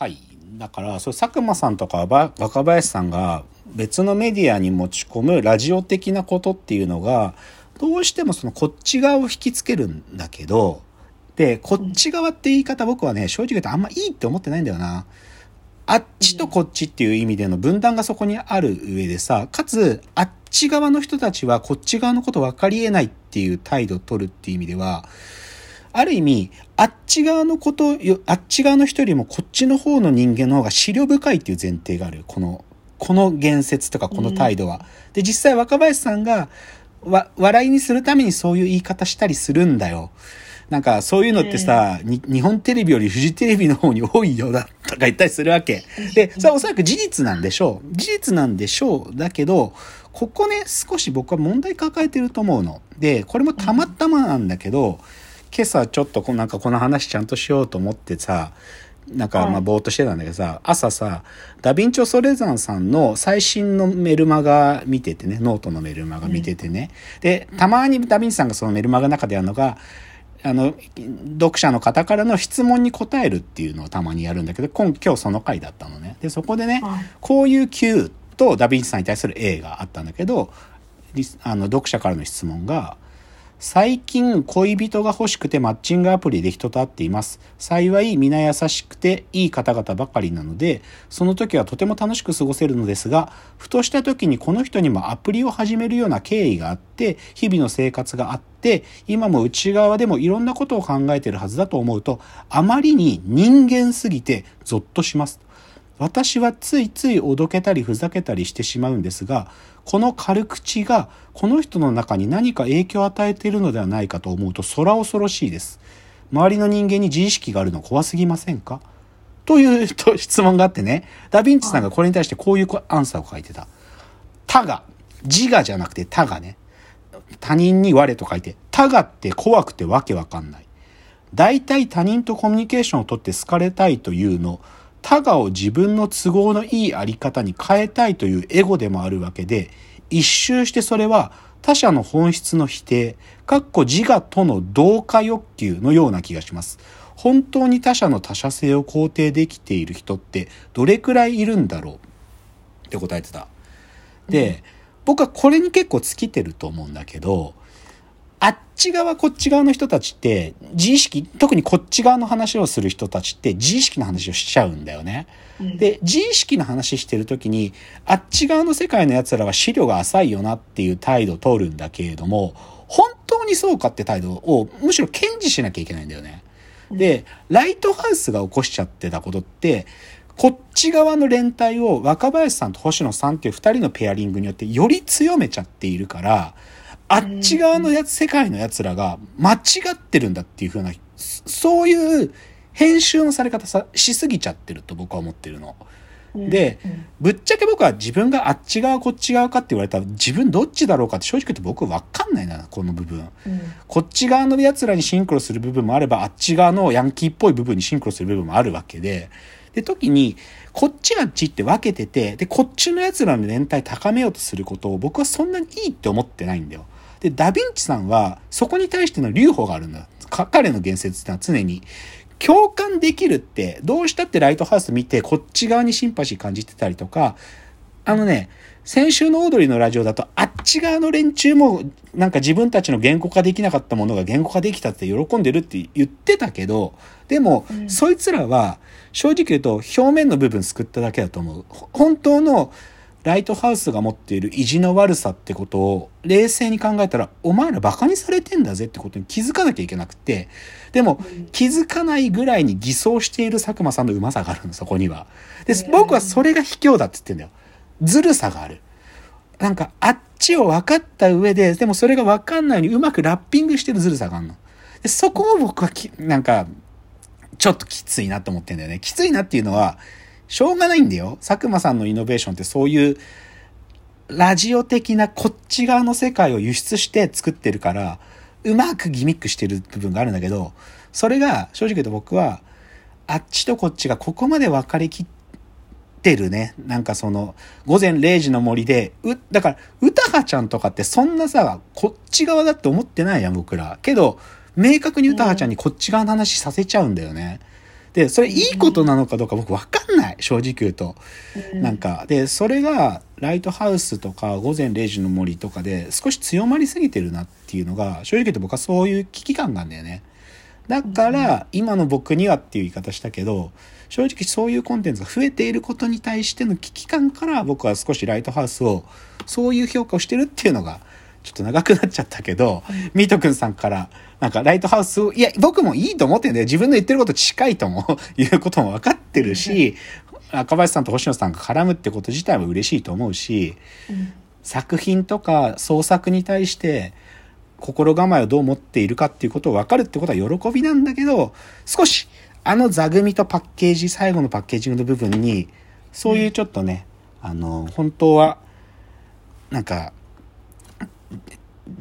はい。だから、そう、佐久間さんとか若林さんが別のメディアに持ち込むラジオ的なことっていうのが、どうしてもそのこっち側を引きつけるんだけど、で、こっち側って言い方僕はね、正直言うとあんまいいって思ってないんだよな。あっちとこっちっていう意味での分断がそこにある上でさ、かつ、あっち側の人たちはこっち側のこと分かり得ないっていう態度を取るっていう意味では、ある意味、あっち側のことよ、あっち側の人よりもこっちの方の人間の方が資料深いっていう前提がある。この、この言説とかこの態度は。で、実際若林さんが、わ、笑いにするためにそういう言い方したりするんだよ。なんかそういうのってさ、に日本テレビよりフジテレビの方に多いよだとか言ったりするわけ。で、それはおそらく事実なんでしょう。事実なんでしょう。だけど、ここね、少し僕は問題抱えてると思うの。で、これもたまたまなんだけど、今朝ちょっとこうなんかこの話ちゃんとしようと思ってさ、なんかまあぼーっとしてたんだけどさ、朝さ、ダヴィンチョ・ソレザンさんの最新のメルマガ見ててね、ノートのメルマガ見ててね。で、たまにダヴィンチさんがそのメルマガの中でやるのが、あの、読者の方からの質問に答えるっていうのをたまにやるんだけど、今今日その回だったのね。で、そこでね、こういう Q とダヴィンチさんに対する A があったんだけど、あの、読者からの質問が、最近恋人が欲しくてマッチングアプリで人と会っています。幸い皆優しくていい方々ばかりなので、その時はとても楽しく過ごせるのですが、ふとした時にこの人にもアプリを始めるような経緯があって、日々の生活があって、今も内側でもいろんなことを考えているはずだと思うと、あまりに人間すぎてゾッとします。私はついついおどけたりふざけたりしてしまうんですが、この軽口がこの人の中に何か影響を与えているのではないかと思うと空恐ろしいです。周りの人間に自意識があるの怖すぎませんか？という質問があってね、ダヴィンチさんがこれに対してこういうアンサーを書いてた。他が、自我じゃなくて他がね、他人に我と書いて、他がって怖くてわけわかんない。大体他人とコミュニケーションをとって好かれたいというの、他我を自分の都合のいいあり方に変えたいというエゴでもあるわけで、一周してそれは他者の本質の否定、かっこ自我との同化欲求のような気がします。本当に他者の他者性を肯定できている人ってどれくらいいるんだろう？って答えてた。で、僕はこれに結構尽きてると思うんだけど、あっち側こっち側の人たちって自意識特にこっち側の話をする人たちって自意識の話をしちゃうんだよね。で自意識の話してる時にあっち側の世界の奴らは資料が浅いよなっていう態度を取るんだけれども本当にそうかって態度をむしろ堅持しなきゃいけないんだよね。でライトハウスが起こしちゃってたことってこっち側の連帯を若林さんと星野さんっていう二人のペアリングによってより強めちゃっているから、あっち側のやつ、世界の奴らが間違ってるんだっていう風な、そういう編集のされ方さ、しすぎちゃってると僕は思ってるの。で、ぶっちゃけ僕は自分があっち側こっち側かって言われたら自分どっちだろうかって正直言って僕わかんないな、この部分。こっち側の奴らにシンクロする部分もあれば、あっち側のヤンキーっぽい部分にシンクロする部分もあるわけで、で、時に、こっちあっちって分けてて、で、こっちの奴らの連帯高めようとすることを僕はそんなにいいって思ってないんだよ。で、ダヴィンチさんは、そこに対しての留保があるんだ。か彼の言説ってのは常に、共感できるって、どうしたってライトハウス見て、こっち側にシンパシー感じてたりとか、あのね、先週のオードリーのラジオだと、あっち側の連中も、なんか自分たちの言語化できなかったものが言語化できたって喜んでるって言ってたけど、でも、そいつらは、正直言うと、表面の部分救っただけだと思う。本当の、ライトハウスが持っている意地の悪さってことを冷静に考えたら、お前らバカにされてんだぜってことに気づかなきゃいけなくて、でも気づかないぐらいに偽装している佐久間さんのうまさがあるの、そこには。で、僕はそれが卑怯だって言ってんだよ。ずるさがある。なんか、あっちを分かった上で、でもそれが分かんないようにうまくラッピングしてるずるさがあるの。でそこを僕はき、なんか、ちょっときついなと思ってんだよね。きついなっていうのは、しょうがないんだよ。佐久間さんのイノベーションってそういう、ラジオ的なこっち側の世界を輸出して作ってるから、うまくギミックしてる部分があるんだけど、それが正直言うと僕は、あっちとこっちがここまで分かりきってるね。なんかその、午前0時の森で、う、だから、歌葉ちゃんとかってそんなさ、こっち側だって思ってないやん、僕ら。けど、明確に歌葉ちゃんにこっち側の話させちゃうんだよね。で、それいいことなのかどうか僕わかんない。正直言うと。なんか、で、それが、ライトハウスとか、午前0時の森とかで、少し強まりすぎてるなっていうのが、正直言うと僕はそういう危機感なんだよね。だから、今の僕にはっていう言い方したけど、正直そういうコンテンツが増えていることに対しての危機感から、僕は少しライトハウスを、そういう評価をしてるっていうのが、ちょっと長くなっちゃったけど、ミートくんさんから、なんかライトハウスを、いや、僕もいいと思ってんだよ。自分の言ってること近いとも、いうことも分かってるし、赤林さんと星野さんが絡むってこと自体は嬉しいと思うし、作品とか創作に対して、心構えをどう持っているかっていうことを分かるってことは喜びなんだけど、少し、あの座組とパッケージ、最後のパッケージングの部分に、そういうちょっとね、あの、本当は、なんか、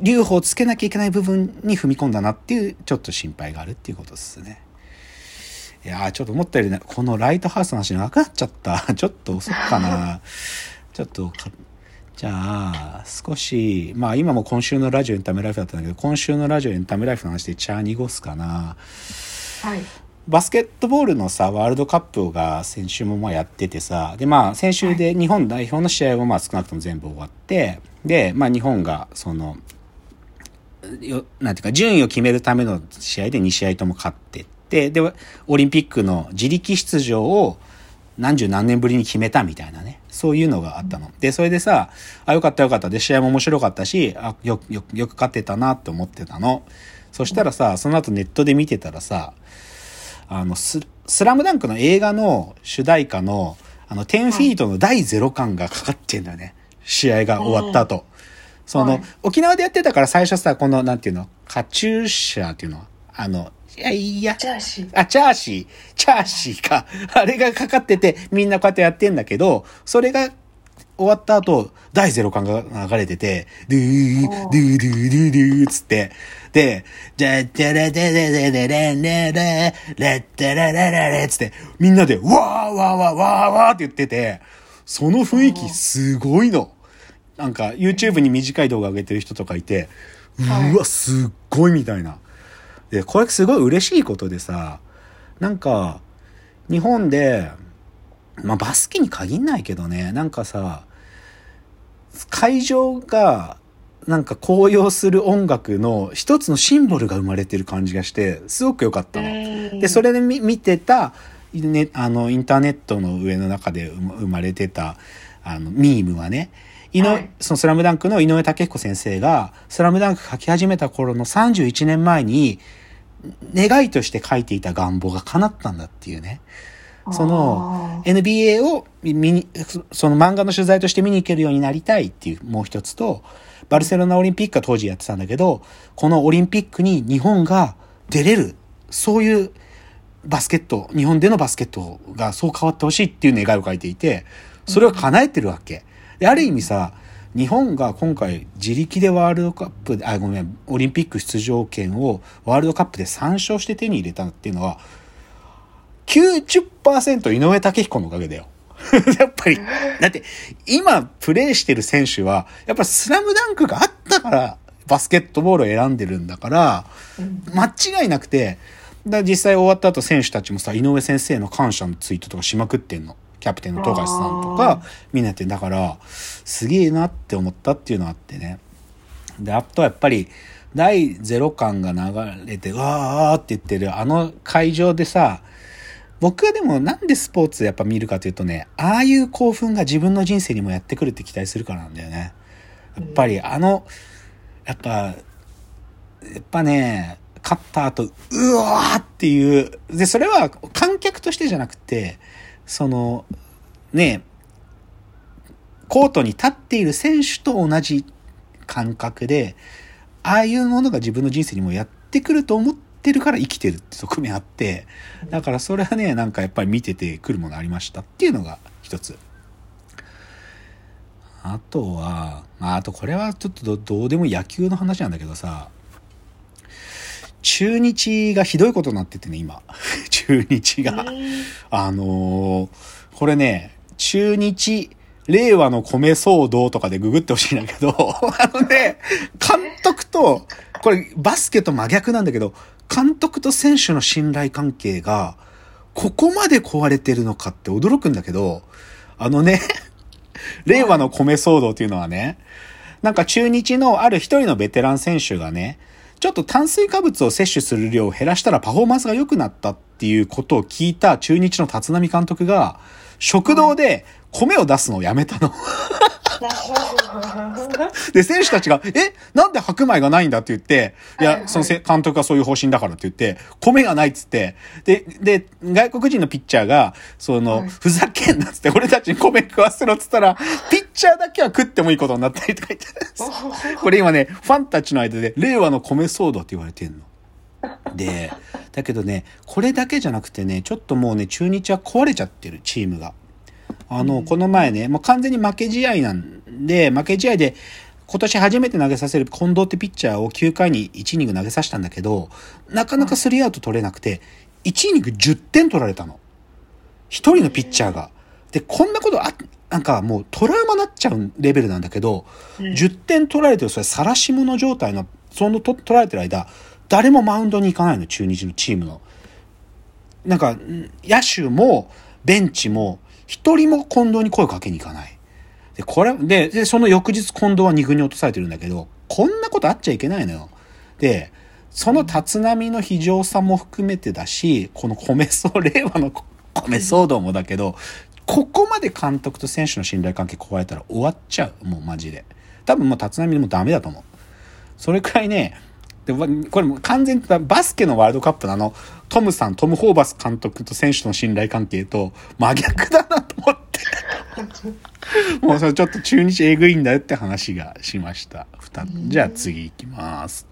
留保をつけなきゃいけない部分に踏み込んだなっていうちょっと心配があるっていうことですね。いやーちょっと思ったよりね、このライトハウスの話長くなっちゃった。ちょっと遅っかな。ちょっと、じゃあ、少し、まあ今も今週のラジオエンタメライフだったんだけど、今週のラジオエンタメライフの話でチャー濁すかな。はい。バスケットボールのさ、ワールドカップが先週もまあやっててさ、でまあ先週で日本代表の試合はまあ少なくとも全部終わって、で、まあ日本がその、よなんていうか、順位を決めるための試合で2試合とも勝ってって、で、オリンピックの自力出場を何十何年ぶりに決めたみたいなね。そういうのがあったの。で、それでさ、あ、よかったよかった。で、試合も面白かったし、あ、よ、よ、よく勝ってたなって思ってたの。そしたらさ、その後ネットで見てたらさ、あの、ス、スラムダンクの映画の主題歌の、あの、10フィートの第0巻がかかってんだよね。試合が終わった後。その、はい沖縄でやってたから最初さ、この、なんていうの、カチューシャっていうのあの、いや、いや、ジャーシー。あ、チャーシー、チャーシーか。あれがかかってて、みんなこうやってやってんだけど、それが終わった後、第ゼロ感が流れてて、ドゥー、ドゥー、ドゥー、ドゥー、ドゥー、つって、で、じゃじゃらででででれんれれ、れってれれれれ、つって、みんなで、わーわーわーわーわーって言ってて、その雰囲気すごいの。なんか、YouTube に短い動画上げてる人とかいて、うわ、すっごいみたいな。で、これすごい嬉しいことでさ、なんか、日本で、まあバスケに限んないけどね、なんかさ、会場が、なんか高揚する音楽の一つのシンボルが生まれてる感じがして、すごく良かったの。で、それで見見てた、ね、あの、インターネットの上の中で生ま生まれてた、あの、ミームはね、井上はいそのスラムダンクの井上武彦先生が、スラムダンク書き始めた頃の31年前に、願いとして書いていた願望が叶ったんだっていうね。その NBA を見に、その漫画の取材として見に行けるようになりたいっていうもう一つと、バルセロナオリンピックは当時やってたんだけど、このオリンピックに日本が出れる、そういうバスケット、日本でのバスケットがそう変わってほしいっていう願いを書いていて、それを叶えてるわけ。ある意味さ、日本が今回自力でワールドカップ、あ、ごめん、オリンピック出場権をワールドカップで3勝して手に入れたっていうのは、90%井上武彦のおかげだよ。やっぱり、だって今プレイしてる選手は、やっぱスラムダンクがあったからバスケットボールを選んでるんだから、間違いなくて、だ実際終わった後選手たちもさ、井上先生の感謝のツイートとかしまくってんの。キャプテンの富樫さんとか、みんなやってんだから、すげえなって思ったっていうのがあってね。で、あとはやっぱり、第0巻が流れて、うわーって言ってる、あの会場でさ、僕はでもなんでスポーツやっぱ見るかというとね、ああいう興奮が自分の人生にもやってくるって期待するからなんだよね。やっぱりあの、やっぱ、やっぱね、勝った後、うわーっていう、で、それは観客としてじゃなくて、その、ね、コートに立っている選手と同じ感覚で、ああいうものが自分の人生にもやってくると思ってるから生きてるって側面あって、だからそれはね、なんかやっぱり見ててくるものありましたっていうのが一つ。あとは、まあ、あとこれはちょっとどどうでも野球の話なんだけどさ、中日がひどいことになっててね、今。中日が。あのーこれね、中日、令和の米騒動とかでググってほしいんだけど、あのね、監督と、これバスケと真逆なんだけど、監督と選手の信頼関係が、ここまで壊れてるのかって驚くんだけど、あのね、令和の米騒動っていうのはね、なんか中日のある一人のベテラン選手がね、ちょっと炭水化物を摂取する量を減らしたらパフォーマンスが良くなったっていうことを聞いた中日の立浪監督が、食堂で米を出すのをやめたの。で、選手たちが、え、なんで白米がないんだって言って、いや、その監督がそういう方針だからって言って、米がないっつって、で、で、外国人のピッチャーが、その、ふざけんなっつって、俺たちに米食わせろっつったら、ピッチャーだけは食ってもいいことになったりとか言って。これ今ね、ファンたちの間で、令和の米騒動って言われてんの。で、だけどね、これだけじゃなくてね、ちょっともうね、中日は壊れちゃってる、チームが。あの、この前ね、もう完全に負け試合なんで、負け試合で、今年初めて投げさせる近藤ってピッチャーを9回に1イニング投げさせたんだけど、なかなかスリーアウト取れなくて、1イニング10点取られたの。一人のピッチャーが。で、こんなことあ、なんかもうトラウマなっちゃうレベルなんだけど、10点取られてる、それ晒し者状態の、その取られてる間、誰もマウンドに行かないの、中日のチームの。なんか、野手も、ベンチも、一人も近藤に声をかけに行かない。で、これ、で、で、その翌日近藤は2軍に落とされてるんだけど、こんなことあっちゃいけないのよ。で、その立浪の非常さも含めてだし、この米騒、令和の米騒動もだけど、ここまで監督と選手の信頼関係壊れたら終わっちゃう。もうマジで。多分もう立浪でもダメだと思う。それくらいね、でこれも完全にバスケのワールドカップのあの、トムさん、トム・ホーバス監督と選手との信頼関係と真逆だなと思って。もうそれちょっと中日えぐいんだよって話がしました。じゃあ次行きます。